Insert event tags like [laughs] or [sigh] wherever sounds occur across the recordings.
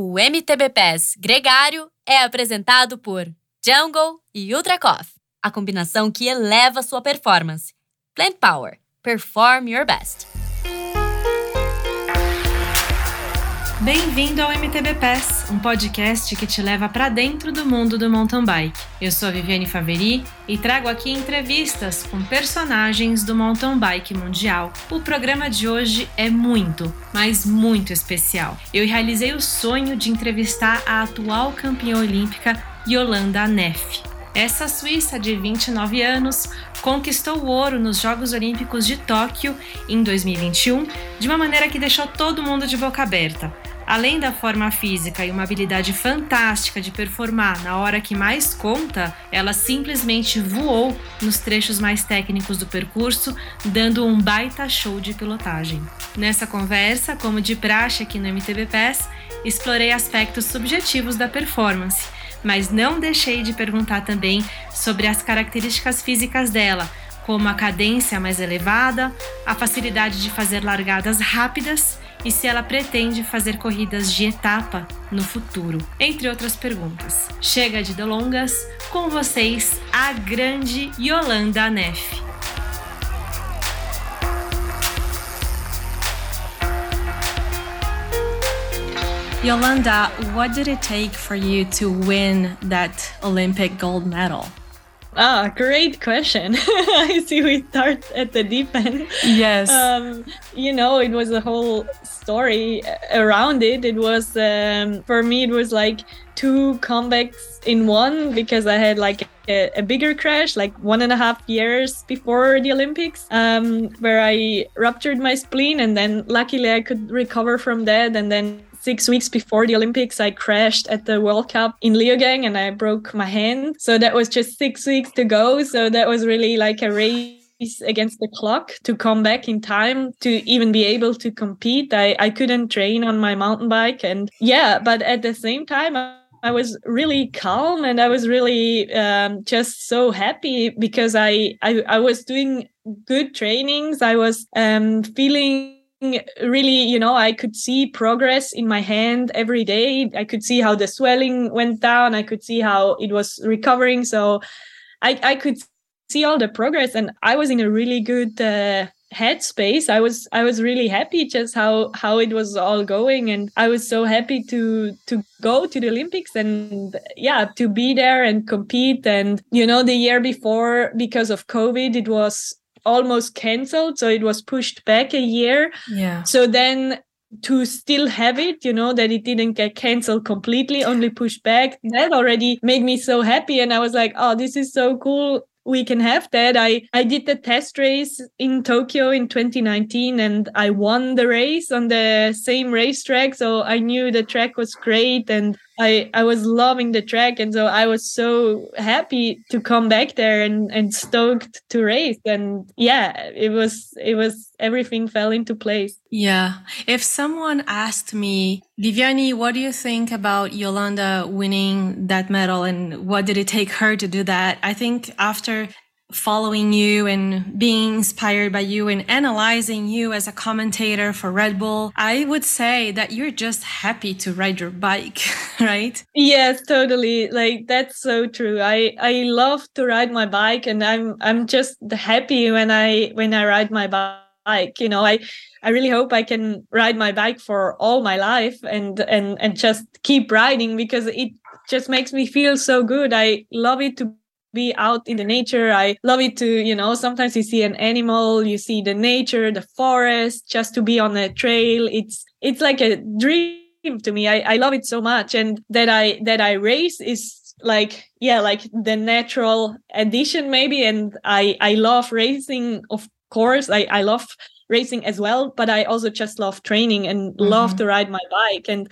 O MTB Pass Gregário é apresentado por Jungle e Ultra Coffee, a combinação que eleva sua performance. Plant Power. Perform your best. Bem-vindo ao MTB Pass, um podcast que te leva para dentro do mundo do mountain bike. Eu sou Viviane Faveri e trago aqui entrevistas com personagens do mountain bike mundial. O programa de hoje é muito, mas muito especial. Eu realizei o sonho de entrevistar a atual campeã olímpica Yolanda Neff. Essa suíça de 29 anos conquistou o ouro nos Jogos Olímpicos de Tóquio em 2021 de uma maneira que deixou todo mundo de boca aberta. Além da forma física e uma habilidade fantástica de performar na hora que mais conta, ela simplesmente voou nos trechos mais técnicos do percurso, dando um baita show de pilotagem. Nessa conversa, como de praxe aqui no MTB Pass, explorei aspectos subjetivos da performance, mas não deixei de perguntar também sobre as características físicas dela, como a cadência mais elevada, a facilidade de fazer largadas rápidas e se ela pretende fazer corridas de etapa no futuro, entre outras perguntas. Chega de delongas, com vocês a grande Yolanda Neff. Yolanda, what did it take for you to win that Olympic gold medal? Ah, great question. [laughs] I see we start at the deep end. Yes. Um, you know, it was a whole story around it. It was, um, for me, it was like two comebacks in one because I had like a, a, bigger crash, like one and a half years before the Olympics, um, where I ruptured my spleen. And then luckily I could recover from that. And then six weeks before the Olympics, I crashed at the World Cup in Leogang and I broke my hand. So that was just six weeks to go. So that was really like a race against the clock to come back in time to even be able to compete. I, I couldn't train on my mountain bike. And yeah, but at the same time, I was really calm and I was really um, just so happy because I, I I was doing good trainings. I was um, feeling really you know i could see progress in my hand every day i could see how the swelling went down i could see how it was recovering so i i could see all the progress and i was in a really good uh, headspace. I was i was really happy just how how it was all going and i was so happy to to go to the olympics and yeah to be there and compete. And you know the year before because of covid it was almost canceled so it was pushed back a year. Yeah. So then to still have it you know that it didn't get canceled completely only pushed back that already made me so happy. And i was like oh this is so cool we can have that. I i did the test race in tokyo in 2019 and i won the race on the same racetrack. So i knew the track was great and I, I was loving the track and so I was so happy to come back there and, and stoked to race. And yeah it was it was everything fell into place. Yeah. If someone asked me Viviane what do you think about Jolanda winning that medal and what did it take her to do that? I think after following you and being inspired by you and analyzing you as a commentator for Red Bull, I would say that you're just happy to ride your bike, [laughs] right? Yes, totally. Like that's so true. I I love to ride my bike and I'm I'm just happy when I when I ride my bike. You know, I I really hope I can ride my bike for all my life and and and just keep riding because it just makes me feel so good. I love it to be out in the nature. I love it to, you know, sometimes you see an animal, you see the nature, the forest, just to be on a trail. It's it's like a dream to me. I, I love it so much. And that I that I race is like yeah, like the natural addition maybe. And I I love racing, of course. I, I love racing as well, but I also just love training and mm-hmm. love to ride my bike. And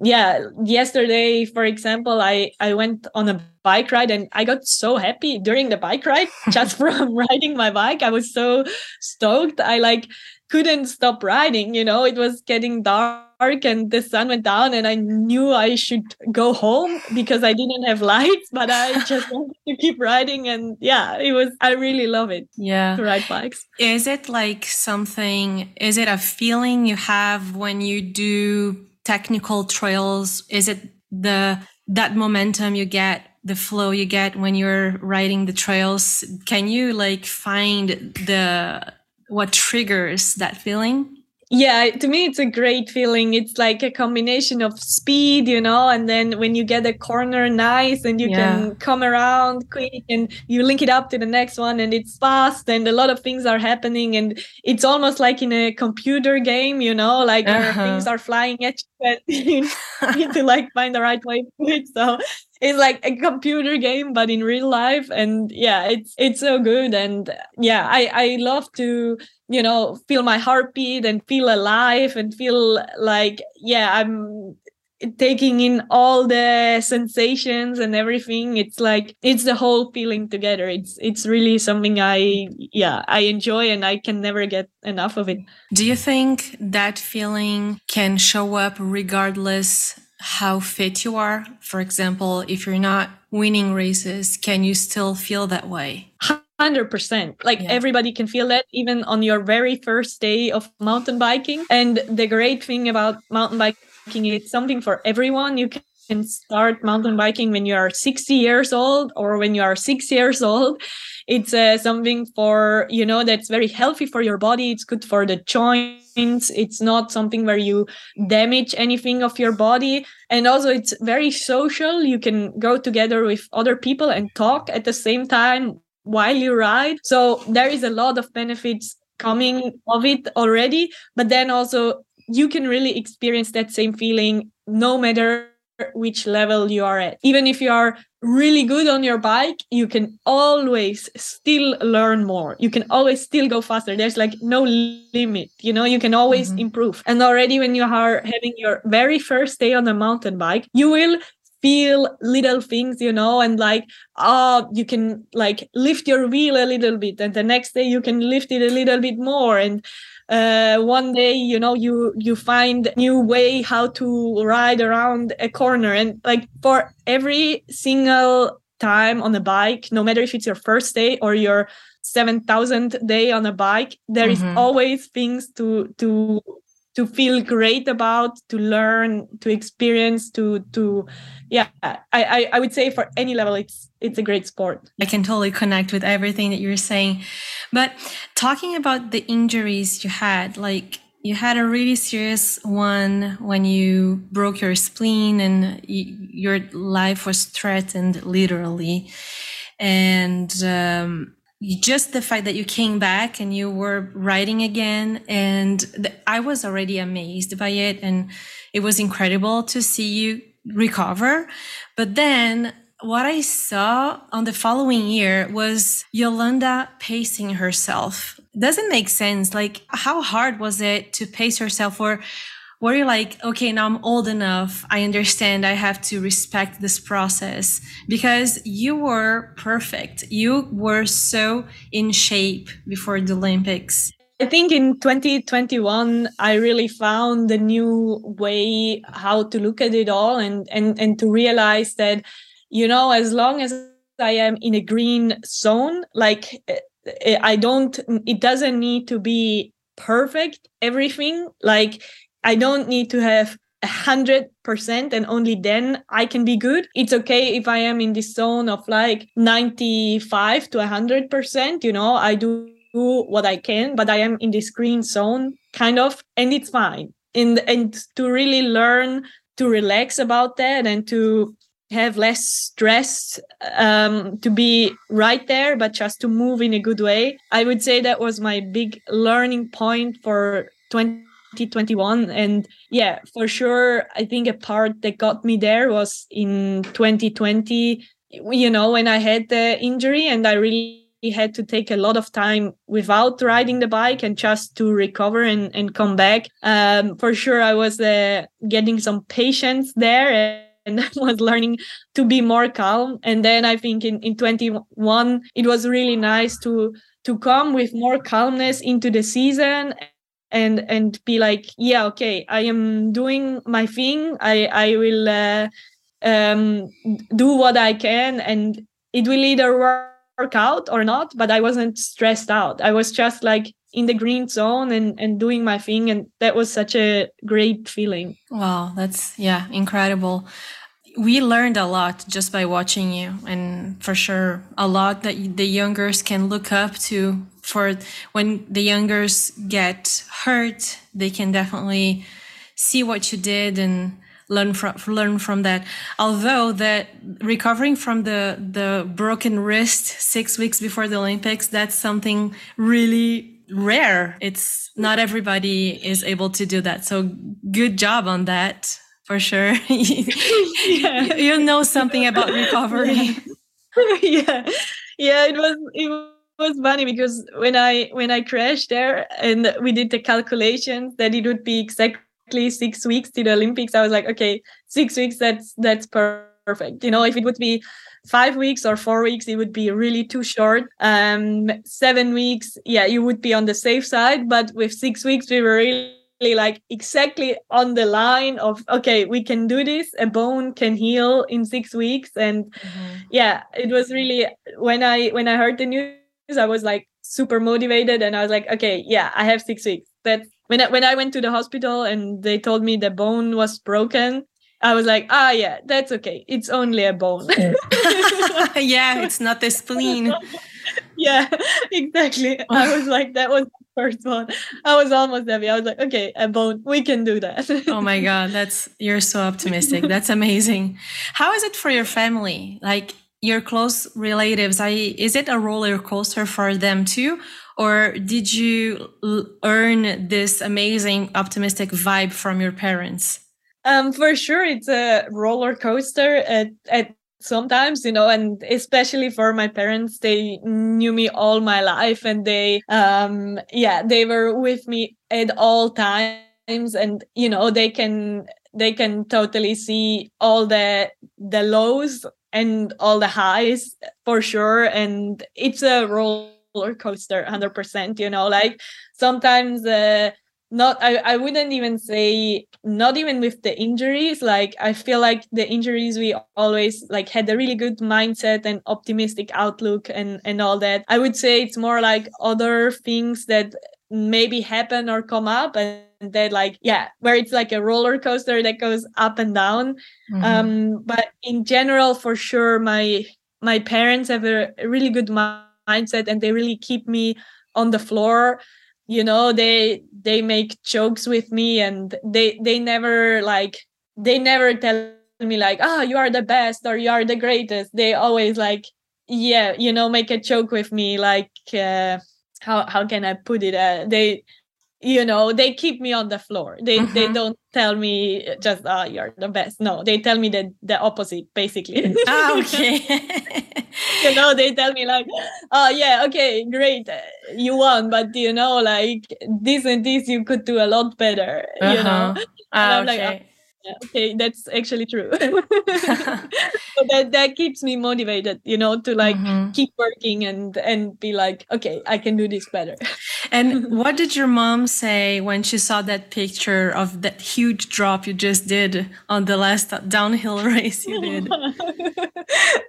yeah yesterday for example i i went on a bike ride and i got so happy during the bike ride. [laughs] Just from riding my bike i was so stoked. I like couldn't stop riding you know? It was getting dark and the sun went down and i knew i should go home because i didn't have lights but i [laughs] just wanted to keep riding and yeah it was i really love it yeah. to ride bikes. Is it like something is it a feeling you have when you do technical trails? Is it the that momentum you get, the flow you get when you're riding the trails? Can you like find the what triggers that feeling? Yeah to me it's a great feeling it's like a combination of speed you know and then when you get a corner nice and you yeah. can come around quick and you link it up to the next one and it's fast and a lot of things are happening and it's almost like in a computer game you know like uh-huh. things are flying at you and [laughs] you need to like find the right way to do it so it's like a computer game but in real life and yeah it's it's so good and yeah i i love to you know feel my heartbeat and feel alive and feel like yeah i'm taking in all the sensations and everything. It's like it's the whole feeling together. It's it's really something i yeah i enjoy and i can never get enough of it. Do you think that feeling can show up regardless how fit you are. For example, if you're not winning races, can you still feel that way? 100% like yeah. everybody can feel that even on your very first day of mountain biking and the great thing about mountain biking it's something for everyone you can start mountain biking when you are 60 years old or when you are 6 years old it's uh, something for you know that's very healthy for your body it's good for the joints it's not something where you damage anything of your body. And also it's very social. You can go together with other people and talk at the same time while you ride. So there is a lot of benefits coming of it already. But then also you can really experience that same feeling no matter which level you are at. Even if you are really good on your bike, you can always still learn more. You can always still go faster. There's like no limit, you know, you can always mm-hmm. improve. And already when you are having your very first day on a mountain bike, you will feel little things you know and like oh you can like lift your wheel a little bit and the next day you can lift it a little bit more and uh, one day you know you you find new way how to ride around a corner and like for every single time on a bike no matter if it's your first day or your 7000th day on a bike there mm-hmm. is always things to to to feel great about to learn to experience to to yeah I, I i would say for any level it's it's a great sport. I can totally connect with everything that you're saying. But talking about the injuries you had like you had a really serious one when you broke your spleen and your life was threatened literally. And um, just the fact that you came back and you were writing again and i was already amazed by it and it was incredible to see you recover. But then what i saw on the following year was jolanda pacing herself. Doesn't make sense. Like how hard was it to pace yourself or where you're like, okay, now I'm old enough. I understand I have to respect this process because you were perfect. You were so in shape before the Olympics. I think in 2021, I really found a new way how to look at it all and, and, and to realize that, you know, as long as I am in a green zone, like eh, I don't, it doesn't need to be perfect, everything. Like I don't need to have a hundred percent and only then I can be good. It's okay if I am in this zone of like 95 to a hundred percent, you know, I do what I can, but I am in this green zone kind of, and it's fine. And and to really learn to relax about that and to have less stress um, to be right there, but just to move in a good way. I would say that was my big learning point for 20 2021 and yeah for sure i think a part that got me there was in 2020 you know when i had the injury and i really had to take a lot of time without riding the bike and just to recover and, and come back um, for sure i was uh, getting some patience there and [laughs] I was learning to be more calm. And then I think in, in 21, it was really nice to to come with more calmness into the season and and be like yeah okay i am doing my thing. I i will uh, um, do what i can. And it will either work out or not but i wasn't stressed out. I was just like in the green zone and and doing my thing. And that was such a great feeling. Wow that's yeah incredible. We learned a lot just by watching you. And for sure a lot that the youngers can look up to for when the youngers get hurt they can definitely see what you did and learn from learn from that. Although that recovering from the the broken wrist 6 weeks before the olympics that's something really rare. It's not everybody is able to do that. So good job on that for sure. [laughs] You know something about [laughs] recovery. [laughs] Yeah. Yeah it was it was funny because when i when i crashed there and we did the calculations that it would be exactly six weeks to the Olympics, I was like, okay, six weeks, that's that's perfect. You know, if it would be five weeks or four weeks, it would be really too short. Um, seven weeks, yeah, you would be on the safe side. But with six weeks, we were really like exactly on the line of okay, we can do this. A bone can heal in six weeks, and mm-hmm. yeah, it was really when I when I heard the news, I was like super motivated, and I was like, okay, yeah, I have six weeks. But when I, when I went to the hospital and they told me the bone was broken, I was like, ah, yeah, that's okay. It's only a bone. [laughs] [laughs] yeah, it's not the spleen. [laughs] yeah, exactly. I was like, that was the first one. I was almost happy. I was like, okay, a bone, we can do that. oh my God, that's you're so optimistic. That's amazing. How is it for your family? Like your close relatives, I is it a roller coaster for them too? or did you earn this amazing optimistic vibe from your parents um, for sure it's a roller coaster at, at sometimes you know and especially for my parents they knew me all my life and they um yeah they were with me at all times and you know they can they can totally see all the the lows and all the highs for sure. And it's a roller coaster 100% you know like sometimes uh, not I, I wouldn't even say not even with the injuries like i feel like the injuries we always like had a really good mindset and optimistic outlook and and all that. I would say it's more like other things that maybe happen or come up and that like yeah where it's like a roller coaster that goes up and down. Mm-hmm. um but in general for sure my my parents have a really good mind mindset and they really keep me on the floor. You know they they make jokes with me and they they never like they never tell me like ah oh, you are the best or you are the greatest. They always like yeah you know make a joke with me like uh, how how can i put it uh, they you know they keep me on the floor they mm-hmm. they don't tell me just ah oh, you're the best no they tell me the the opposite basically ah, [laughs] okay [laughs] you know they tell me like oh yeah okay great you won but you know like this and this you could do a lot better uh-huh. you know ah, okay. Like, oh, okay that's actually true. [laughs] [laughs] So that that keeps me motivated you know to like mm-hmm. keep working and and be like okay i can do this better. [laughs] And what did your mom say when she saw that picture of that huge drop you just did on the last downhill race you did?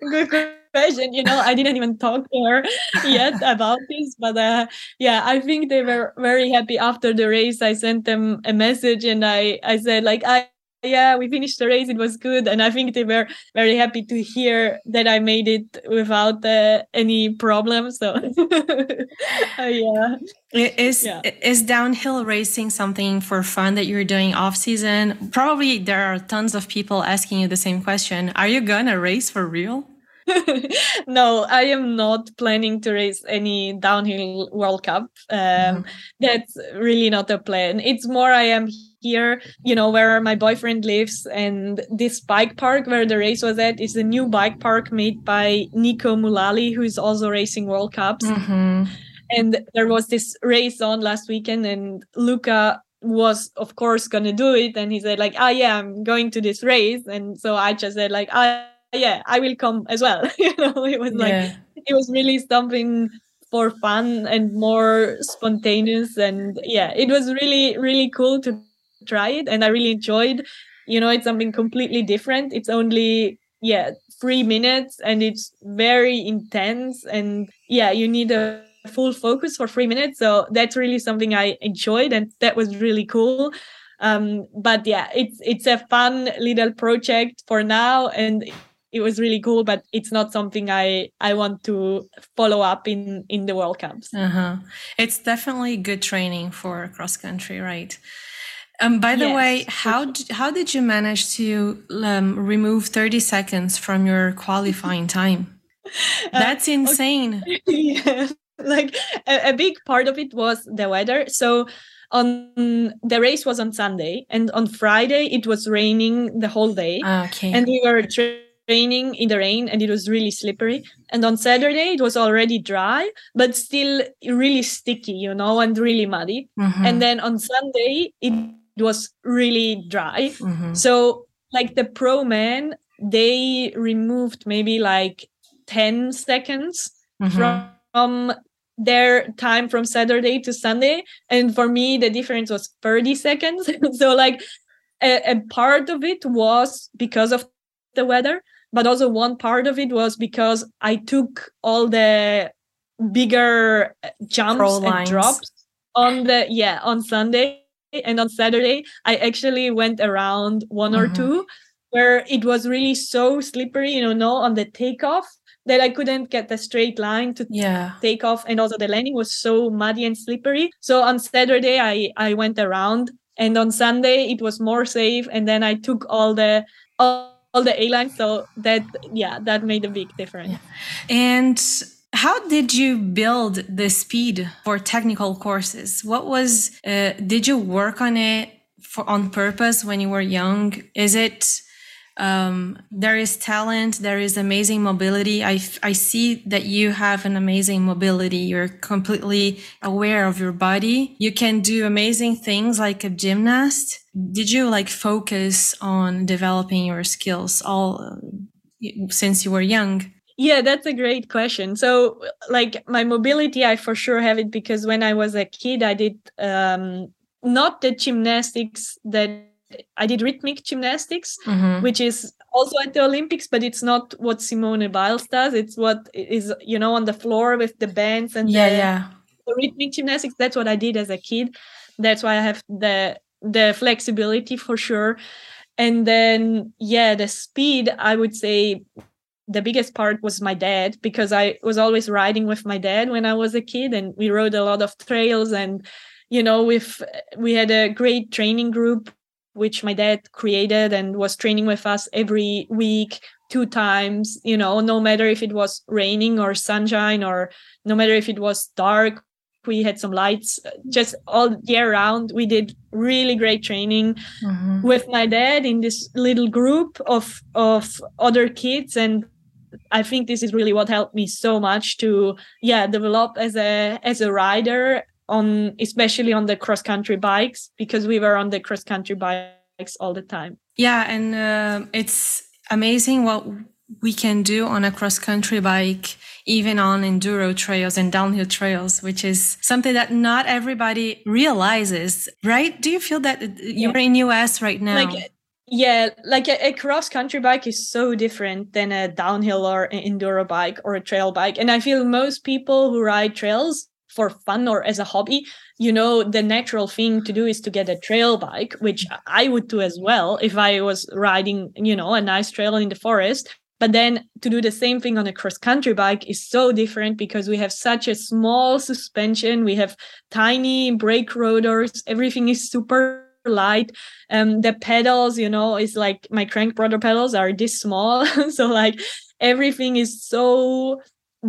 Good question you know i didn't even talk to her yet about this but uh, yeah i think they were very happy after the race. I sent them a message and i i said like i yeah we finished the race it was good and i think they were very happy to hear that i made it without uh, any problems so uh, [laughs] yeah is yeah. is downhill racing something for fun that you're doing off season probably there are tons of people asking you the same question are you gonna race for real [laughs] no, I am not planning to race any downhill World Cup. Um, mm-hmm. That's really not a plan. It's more I am here, you know, where my boyfriend lives, and this bike park where the race was at is a new bike park made by Neko Mulally, who is also racing World Cups. Mm-hmm. And there was this race on last weekend, and Luca was of course gonna do it and he said like ah yeah i'm going to this race and so i just said like ah yeah, I will come as well. [laughs] you know, it was like yeah. it was really something for fun and more spontaneous and yeah, it was really really cool to it and I really enjoyed. You know, it's something completely different. It's only yeah, 3 minutes and it's very intense and yeah, you need a full focus for three minutes. So that's really something I enjoyed, and that was really cool. Um, but yeah, it's it's a fun little project for now, and it was really cool. But it's not something I I want to follow up in in the World Cups. Uh-huh. It's definitely good training for cross country, right? Um, by the Yes, way, how d- how did you manage to um, remove thirty seconds from your qualifying [laughs] time? Uh, That's insane. [laughs] yeah. Like a, a big part of it was the weather. So on the race was on sunday and on friday it was raining the whole day. Okay. and we were tra- training in the rain and it was really slippery. And on saturday it was already dry but still really sticky you know and really muddy. Mhm, and then on sunday it was really dry mhm. so like the pro men they removed maybe like 10 seconds Mhm. from their time from Saturday to Sunday. And for me, the difference was 30 seconds. [laughs] so, like, a, a part of it was because of the weather, but also one part of it was because I took all the bigger uh, jumps and drops on the, yeah, on Sunday. And on Saturday, I actually went around one or Mhm. two where it was really so slippery, you know, no, on the takeoff that I couldn't get the straight line to Yeah. take off and also the landing was so muddy and slippery so on saturday i i went around and on sunday it was more safe and then i took all the all, all the a lines so that yeah that made a big difference And how did you build the speed for technical courses? What was, uh, did you work on it for on purpose when you were young? Is it, um, there is talent, there is amazing mobility. I, I see that you have an amazing mobility. You're completely aware of your body. You can do amazing things like a gymnast. Did you like focus on developing your skills all since you were young? Yeah, that's a great question. So, like my mobility, I for sure have it because when I was a kid, I did um, not the gymnastics that I did rhythmic gymnastics, Mhm. which is also at the Olympics, but it's not what Simone Biles does. It's what is you know on the floor with the bands and Yeah, the, yeah. the rhythmic gymnastics. That's what I did as a kid. That's why I have the the flexibility for sure. And then yeah, the speed. I would say the biggest part was my dad because I was always riding with my dad when I was a kid, and we rode a lot of trails. And you know, with we had a great training group which my dad created and was training with us every week two times you know no matter if it was raining or sunshine or no matter if it was dark we had some lights just all year round we did really great training Mhm. with my dad in this little group of of other kids and i think this is really what helped me so much to yeah develop as a as a rider on especially on the cross country bikes because we were on the cross country bikes all the time Yeah, and um it's amazing what we can do on a cross country bike, even on enduro trails and downhill trails, which is something that not everybody realizes, right? Do you feel that you're in US right now? like yeah like a, a cross country bike is so different than a downhill or an enduro bike or a trail bike. And i feel most people who ride trails for fun or as a hobby you know the natural thing to do is to get a trail bike which i would do as well if i was riding you know a nice trail in the forest. But then to do the same thing on a cross country bike is so different because we have such a small suspension. We have tiny brake rotors. Everything is super light um the pedals you know is like my crank brother pedals are this small [laughs] so like everything is so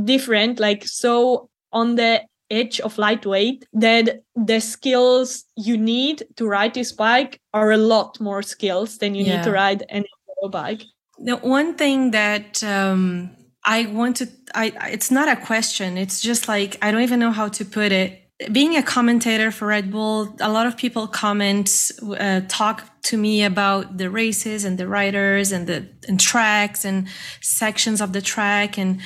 different like so on the edge of lightweight that the skills you need to ride this bike are a lot more skills than you need to ride any enduro bike The one thing that um, I want to, I- it's not a question. It's just like, I don't even know how to put it. Being a commentator for Red Bull, a lot of people comment, uh, talk to me about the races and the riders and the and tracks and sections of the track and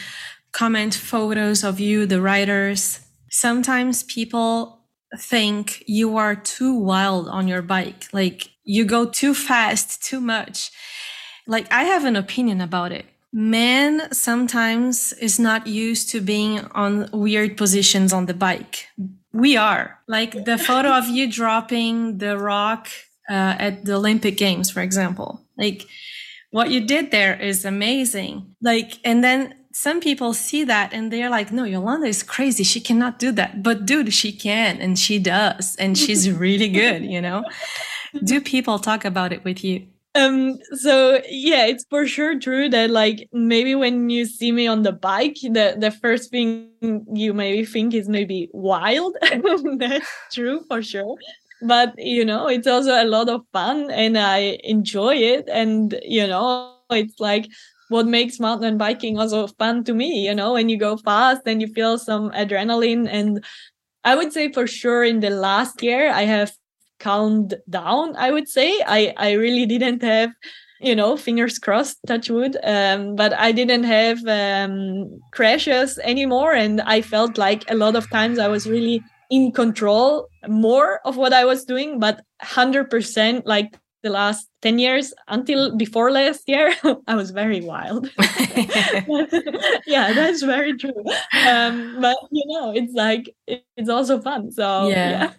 comment photos of you, the riders. Sometimes people think you are too wild on your bike. Like you go too fast, too much like I have an opinion about it. man sometimes is not used to being on weird positions on the bike. We are. Like the photo of you dropping the rock uh, at the Olympic Games, for example. Like what you did there is amazing. Like, and then some people see that and they're like, no, Jolanda is crazy. She cannot do that. But dude, she can and she does. And she's [laughs] really good, you know? Do people talk about it with you? Um so yeah it's for sure true that like maybe when you see me on the bike the the first thing you maybe think is maybe wild. [laughs] That's true for sure. But you know it's also a lot of fun and i enjoy it. And you know it's like what makes mountain biking also fun to me you know when you go fast and you feel some adrenaline. And i would say for sure in the last year i have calmed down i would say. I i really didn't have you know fingers crossed touch wood um, but i didn't have um, crashes anymore and i felt like a lot of times i was really in control more of what i was doing but 100% like the last 10 years until before last year [laughs] i was very wild. [laughs] Yeah that's very true. Um, but you know it's like it's also fun so yeah. yeah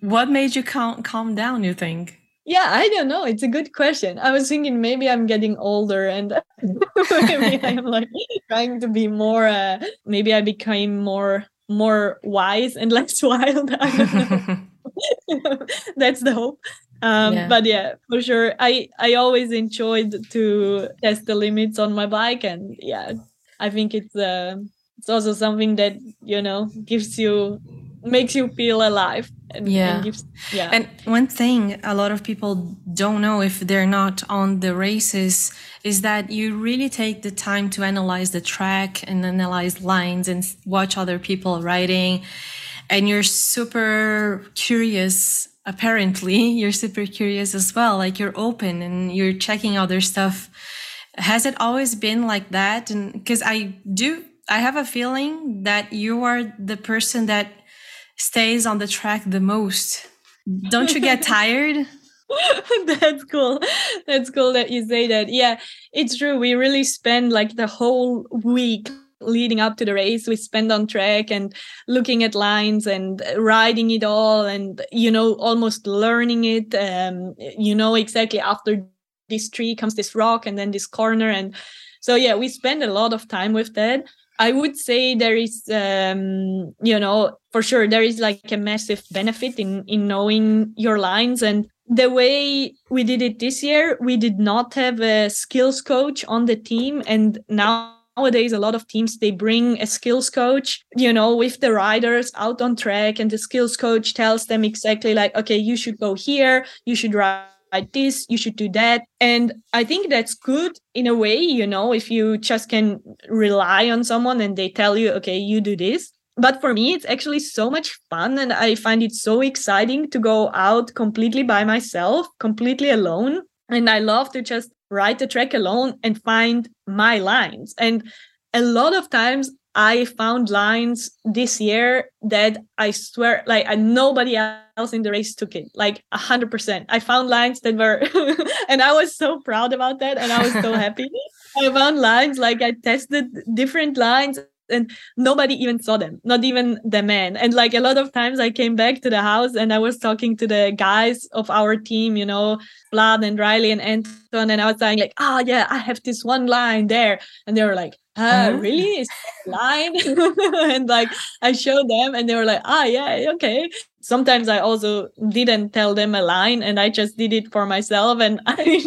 what made you calm calm down you think? Yeah i don't know. It's a good question. I was thinking maybe i'm getting older and [laughs] maybe i'm like trying to be more uh, maybe i became more more wise and [laughs] less wild. [laughs] That's the hope. Um, yeah. but yeah for sure. I i always enjoyed to test the limits on my bike and yeah i think it's uh it's also something that you know gives you makes you feel alive and, yeah. and gives, yeah. And one thing a lot of people don't know if they're not on the races is that you really take the time to analyze the track and analyze lines and watch other people riding. And you're super curious apparently [laughs] you're super curious as well like you're open and you're checking other stuff. Has it always been like that? And because i do i have a feeling that you are the person that stays on the track the most. Don't you get [laughs] tired? [laughs] That's cool. That's cool that you say that. Yeah, it's true. We really spend like the whole week leading up to the race we spend on track and looking at lines and riding it all and you know almost learning it um you know exactly after this tree comes this rock and then this corner and so yeah we spend a lot of time with that I would say there is, um, you know, for sure there is like a massive benefit in in knowing your lines. And the way we did it this year. We did not have a skills coach on the team, and now nowadays a lot of teams they bring a skills coach you know with the riders out on track. And the skills coach tells them exactly like okay you should go here. You should ride like this you should do that. And i think that's good in a way you know if you just can rely on someone and they tell you okay you do this. But for me it's actually so much fun and i find it so exciting to go out completely by myself completely alone. And i love to just ride the track alone and find my lines. And a lot of times I found lines this year that I swear, like nobody else in the race took it, like a hundred percent. I found lines that were, [laughs] and I was so proud about that, and I was so happy. [laughs] I found lines like I tested different lines and nobody even saw them not even the men and like a lot of times i came back to the house and i was talking to the guys of our team you know vlad and riley and anton and i was saying like oh yeah i have this one line there. And they were like uh, really? Is line? [laughs] And like i showed them and they were like ah yeah okay. Sometimes i also didn't tell them a line and i just did it for myself and [laughs] i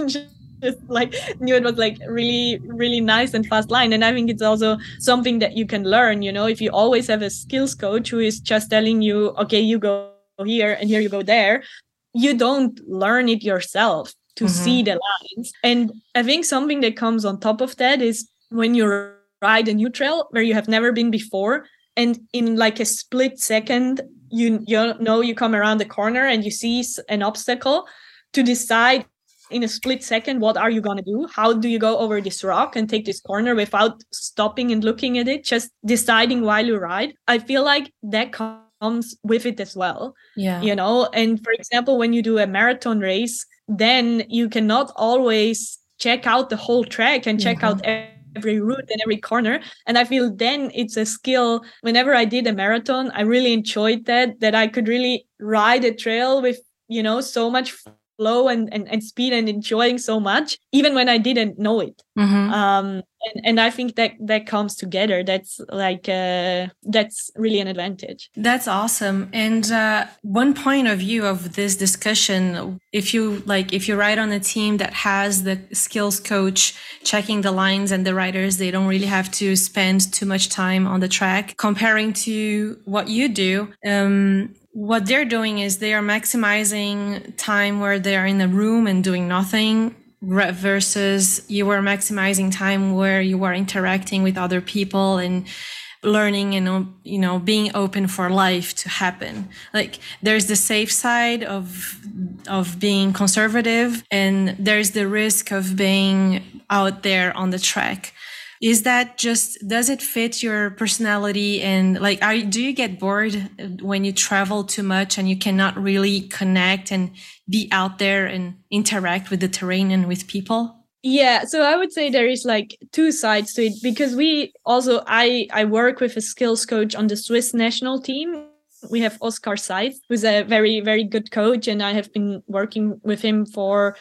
just like knew it was like really really nice and fast line. And i think it's also something that you can learn you know? If you always have a skills coach who is just telling you okay you go here and here you go there you don't learn it yourself to mm-hmm. see the lines. And i think something that comes on top of that is when you ride a new trail where you have never been before and in like a split second you you know you come around the corner and you see an obstacle to decide in a split second what are you going to do? How do you go over this rock and take this corner without stopping and looking at it just deciding while you ride? I feel like that comes with it as well yeah. you know? And for example when you do a marathon race then you cannot always check out the whole track and check mm-hmm. out every route and every corner. And i feel then it's a skill. Whenever i did a marathon i really enjoyed that that i could really ride a trail with you know so much flow and, and, and speed and enjoying so much even when i didn't know it. Mm-hmm. um and, and i think that that comes together. That's like uh that's really an advantage. That's awesome. And uh one point of view of this discussion if you like if you ride on a team that has the skills coach checking the lines and the riders they don't really have to spend too much time on the track comparing to what you do um what they're doing is they are maximizing time where they are in a room and doing nothing versus you are maximizing time where you are interacting with other people and learning and um, you know being open for life to happen. Like there's the safe side of of being conservative and there's the risk of being out there on the track is that just does it fit your personality and like are do you get bored when you travel too much and you cannot really connect and be out there and interact with the terrain and with people? Yeah so i would say there is like two sides to it because we also i i work with a skills coach on the swiss national team. We have oscar seitz who's a very very good coach and i have been working with him for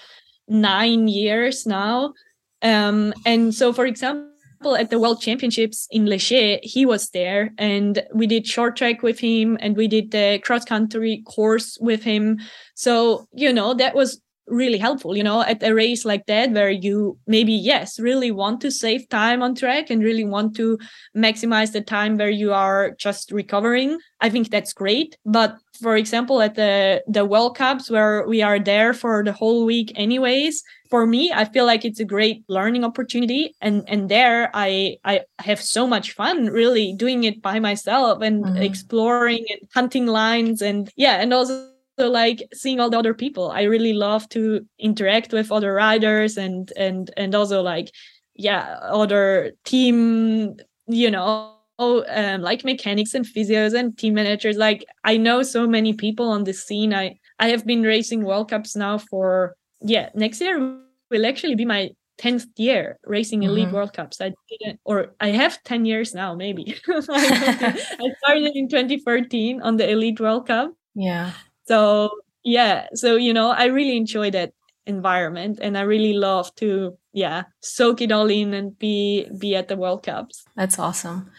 nine years now. Um, and so for example at the World Championships in Les Gets, he was there, and we did short track with him, and we did the cross country course with him. So you know that was really helpful. You know, at a race like that, where you maybe yes really want to save time on track and really want to maximize the time where you are just recovering. I think that's great. But for example, at the the World Cups, where we are there for the whole week anyways for me i feel like it's a great learning opportunity. And and there i i have so much fun really doing it by myself and mm-hmm. exploring and hunting lines and yeah and also like seeing all the other people. I really love to interact with other riders and and and also like yeah other team you know um, like mechanics and physios and team managers. Like i know so many people on the scene. I i have been racing world cups now for yeah next year will actually be my 10th year racing elite mm-hmm. world cups. I didn't or i have 10 years now maybe. [laughs] [laughs] I started in 2013 on the elite world cup. Yeah. So yeah. So you know i really enjoy that environment and i really love to yeah soak it all in and be be at the world cups. That's awesome.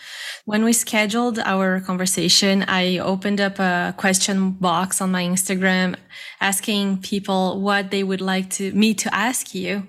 When we scheduled our conversation i opened up a question box on my instagram asking people what they would like to me to ask you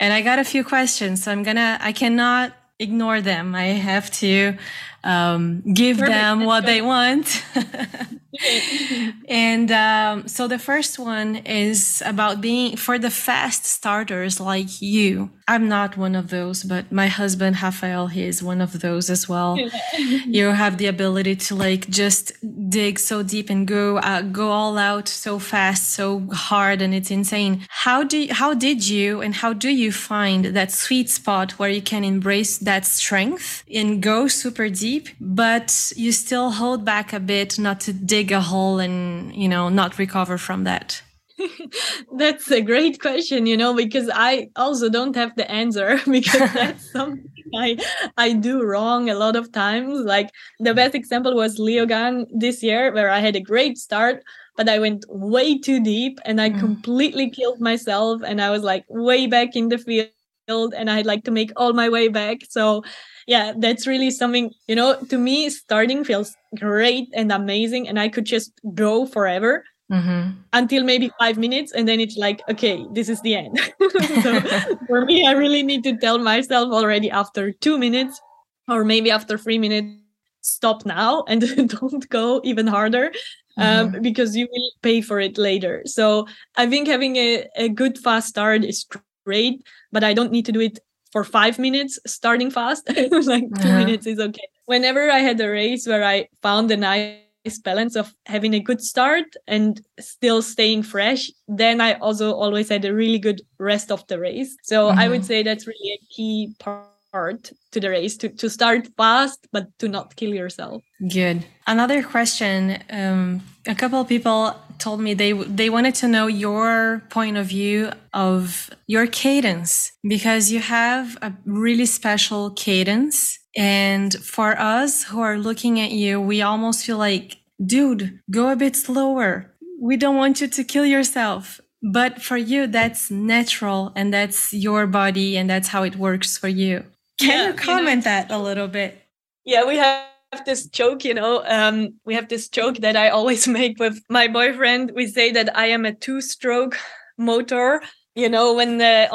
and i got a few questions so i'm gonna i cannot ignore them. I have to um, give Perfect. them what they want. [laughs] and um, so the first one is about being for the fast starters like you. I'm not one of those, but my husband Rafael, he is one of those as well. [laughs] you have the ability to like just dig so deep and go uh, go all out so fast, so hard, and it's insane. How do you, how did you and how do you find that sweet spot where you can embrace that strength and go super deep, but you still hold back a bit, not to dig a hole and you know not recover from that? [laughs] that's a great question you know because i also don't have the answer [laughs] because that's [laughs] something i i do wrong a lot of times like the best example was leogang this year where i had a great start but i went way too deep and i mm. completely killed myself and i was like way back in the field and i like to make all my way back so yeah that's really something you know to me starting feels great and amazing and i could just go forever mm-hmm. until maybe five minutes and then it's like okay this is the end [laughs] so for me i really need to tell myself already after two minutes or maybe after three minutes stop now [laughs] and [laughs] don't go even harder um, mm-hmm. because you will pay for it later so i think having a, a good fast start is great but i don't need to do it for five minutes starting fast [laughs] It was like 2 uh-huh. minutes is okay whenever i had a race where i found a nice balance of having a good start and still staying fresh then i also always had a really good rest of the race so mm-hmm. i would mm-hmm. say that's really a key part to the race to, to start fast but to not kill yourself good another question um, a couple of people told me they they wanted to know your point of view of your cadence because you have a really special cadence. And for us who are looking at you we almost feel like dude go a bit slower. We don't want you to kill yourself. But for you that's natural and that's your body and that's how it works for you. Can yeah, you comment you know, that a little bit? Yeah we have this joke, you know, um, we have this joke that I always [laughs] make with my boyfriend. We say that I am a two-stroke motor. You know, when the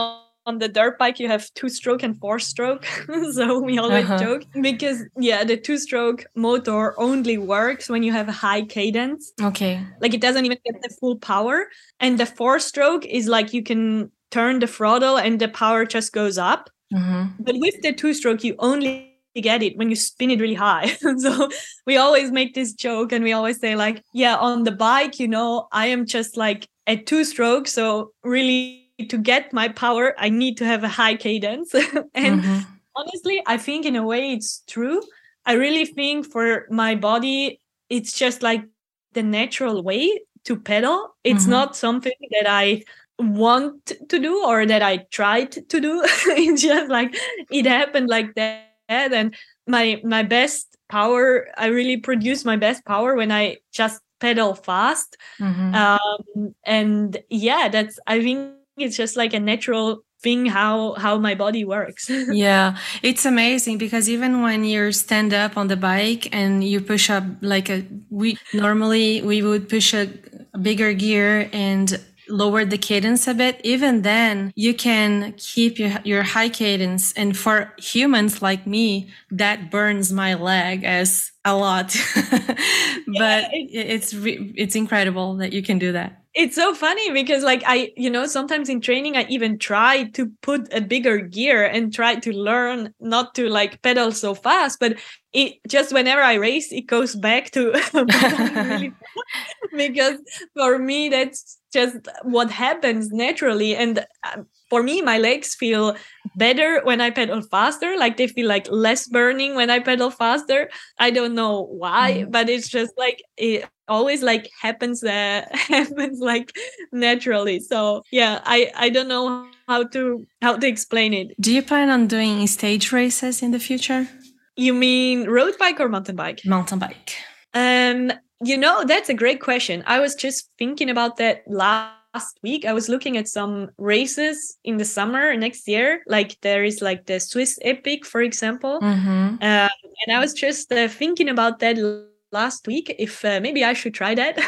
on the dirt bike you have two-stroke and four-stroke, [laughs] so we always uh-huh. joke because yeah, the two-stroke motor only works when you have a high cadence. Okay, like it doesn't even get the full power, and the four-stroke is like you can turn the throttle and the power just goes up. Mm-hmm. But with the two-stroke, you only get it when you spin it really high. [laughs] so we always make this joke and we always say like, yeah, on the bike, you know, I am just like at two strokes. So really to get my power, I need to have a high cadence. [laughs] and mm-hmm. honestly, I think in a way it's true. I really think for my body, it's just like the natural way to pedal. It's mm-hmm. not something that I want to do or that I tried to do. [laughs] it's just like it happened like that head and my my best power i really produce my best power when i just pedal fast mm-hmm. um, and yeah that's i think it's just like a natural thing how how my body works [laughs] yeah it's amazing because even when you stand up on the bike and you push up like a we normally we would push a, a bigger gear and lower the cadence a bit, even then you can keep your, your high cadence. And for humans like me, that burns my leg as a lot. [laughs] but yeah, it's it's incredible that you can do that it's so funny because like i you know sometimes in training i even try to put a bigger gear and try to learn not to like pedal so fast but it just whenever i race it goes back to [laughs] [laughs] because for me that's just what happens naturally. And um, for me my legs feel better when i pedal faster. Like they feel like less burning when i pedal faster. I don't know why mm. but it's just like it always like happens uh, [laughs] happens like naturally. So yeah i i don't know how to how to explain it. Do you plan on doing stage races in the future? You mean road bike or mountain bike? Mountain bike. Um you know, that's a great question. I was just thinking about that last week. I was looking at some races in the summer next year. Like there is like the Swiss Epic, for example. Mm-hmm. Uh, and I was just uh, thinking about that last week if uh, maybe I should try that.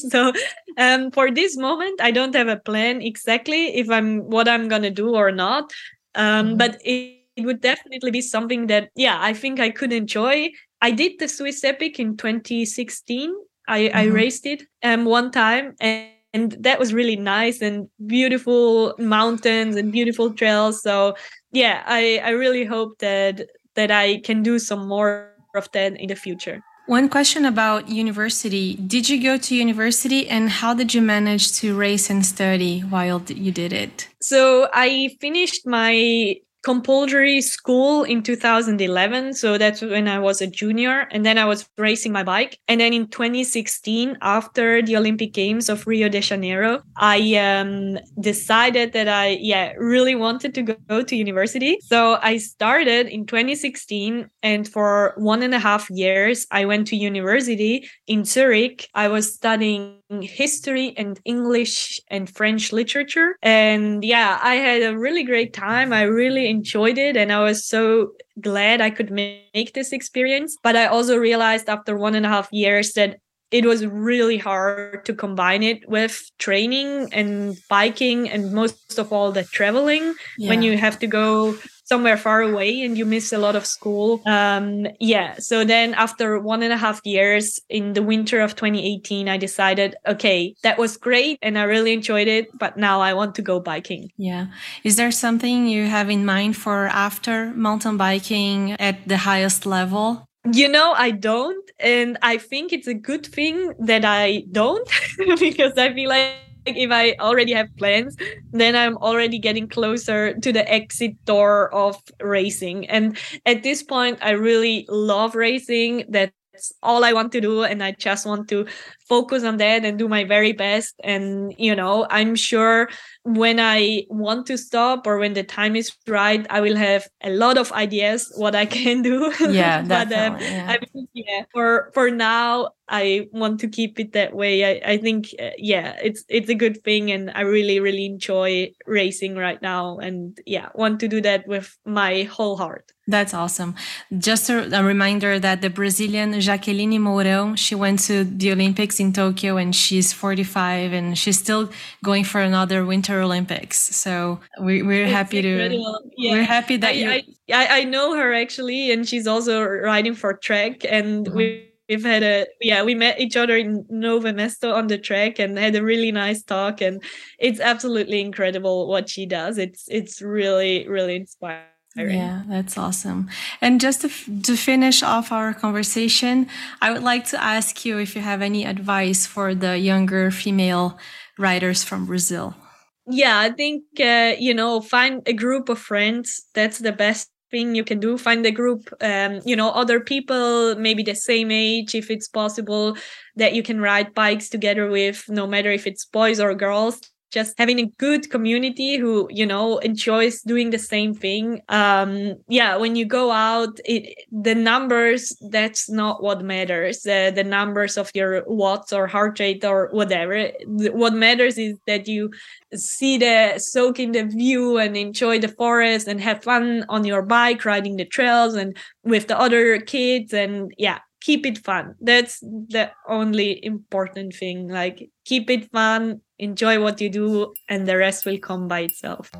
[laughs] so um, for this moment, I don't have a plan exactly if I'm what I'm gonna do or not. Um, mm-hmm. But it, it would definitely be something that yeah I think I could enjoy I did the Swiss Epic in 2016. I, mm-hmm. I raced it um, one time and, and that was really nice and beautiful mountains and beautiful trails. So yeah, I, I really hope that that I can do some more of that in the future. One question about university. Did you go to university and how did you manage to race and study while you did it? So I finished my compulsory school in 2011 so that's when i was a junior and then i was racing my bike. And then in 2016 after the olympic games of rio de janeiro i um, decided that i yeah really wanted to go to university. So i started in 2016 and for one and a half years i went to university in zurich. I was studying history and english and french literature. And yeah i had a really great time. I really enjoyed it and I was so glad I could make this experience. But I also realized after one and a half years that it was really hard to combine it with training and biking and most of all the traveling yeah. when you have to go somewhere far away and you miss a lot of school. Um, yeah. So then after one and a half years in the winter of 2018, I decided, okay, that was great and I really enjoyed it, but now I want to go biking. Yeah. Is there something you have in mind for after mountain biking at the highest level? You know, I don't. And I think it's a good thing that I don't [laughs] because I feel like if I already have plans, then I'm already getting closer to the exit door of racing. And at this point, I really love racing. That's all I want to do. And I just want to focus on that and do my very best and you know i'm sure when i want to stop or when the time is right i will have a lot of ideas what i can do [laughs] yeah but um, yeah. I mean, yeah for for now i want to keep it that way i, I think uh, yeah it's it's a good thing and i really really enjoy racing right now and yeah want to do that with my whole heart that's awesome. Just a, a, reminder that the Brazilian Jacqueline Mourão, she went to the Olympics in Tokyo and she's 45 and she's still going for another Winter Olympics. So we, we're it's happy incredible. to, yeah. we're happy that I, you. I, I know her actually, and she's also riding for Trek and mm-hmm. we we've had a yeah we met each other in Nove Mesto on the track and had a really nice talk and it's absolutely incredible what she does it's it's really really inspiring yeah, that's awesome. And just to, to finish off our conversation, I would like to ask you if you have any advice for the younger female riders from Brazil. Yeah, I think, uh, you know, find a group of friends. That's the best thing you can do find a group um, you know other people maybe the same age if it's possible that you can ride bikes together with no matter if it's boys or girls just having a good community who you know enjoys doing the same thing. Um yeah when you go out it the numbers that's not what matters. Uh, the numbers of your watts or heart rate or whatever what matters is that you see the soak in the view and enjoy the forest and have fun on your bike riding the trails and with the other kids and yeah keep it fun. That's the only important thing like keep it fun enjoy what you do and the rest will come by itself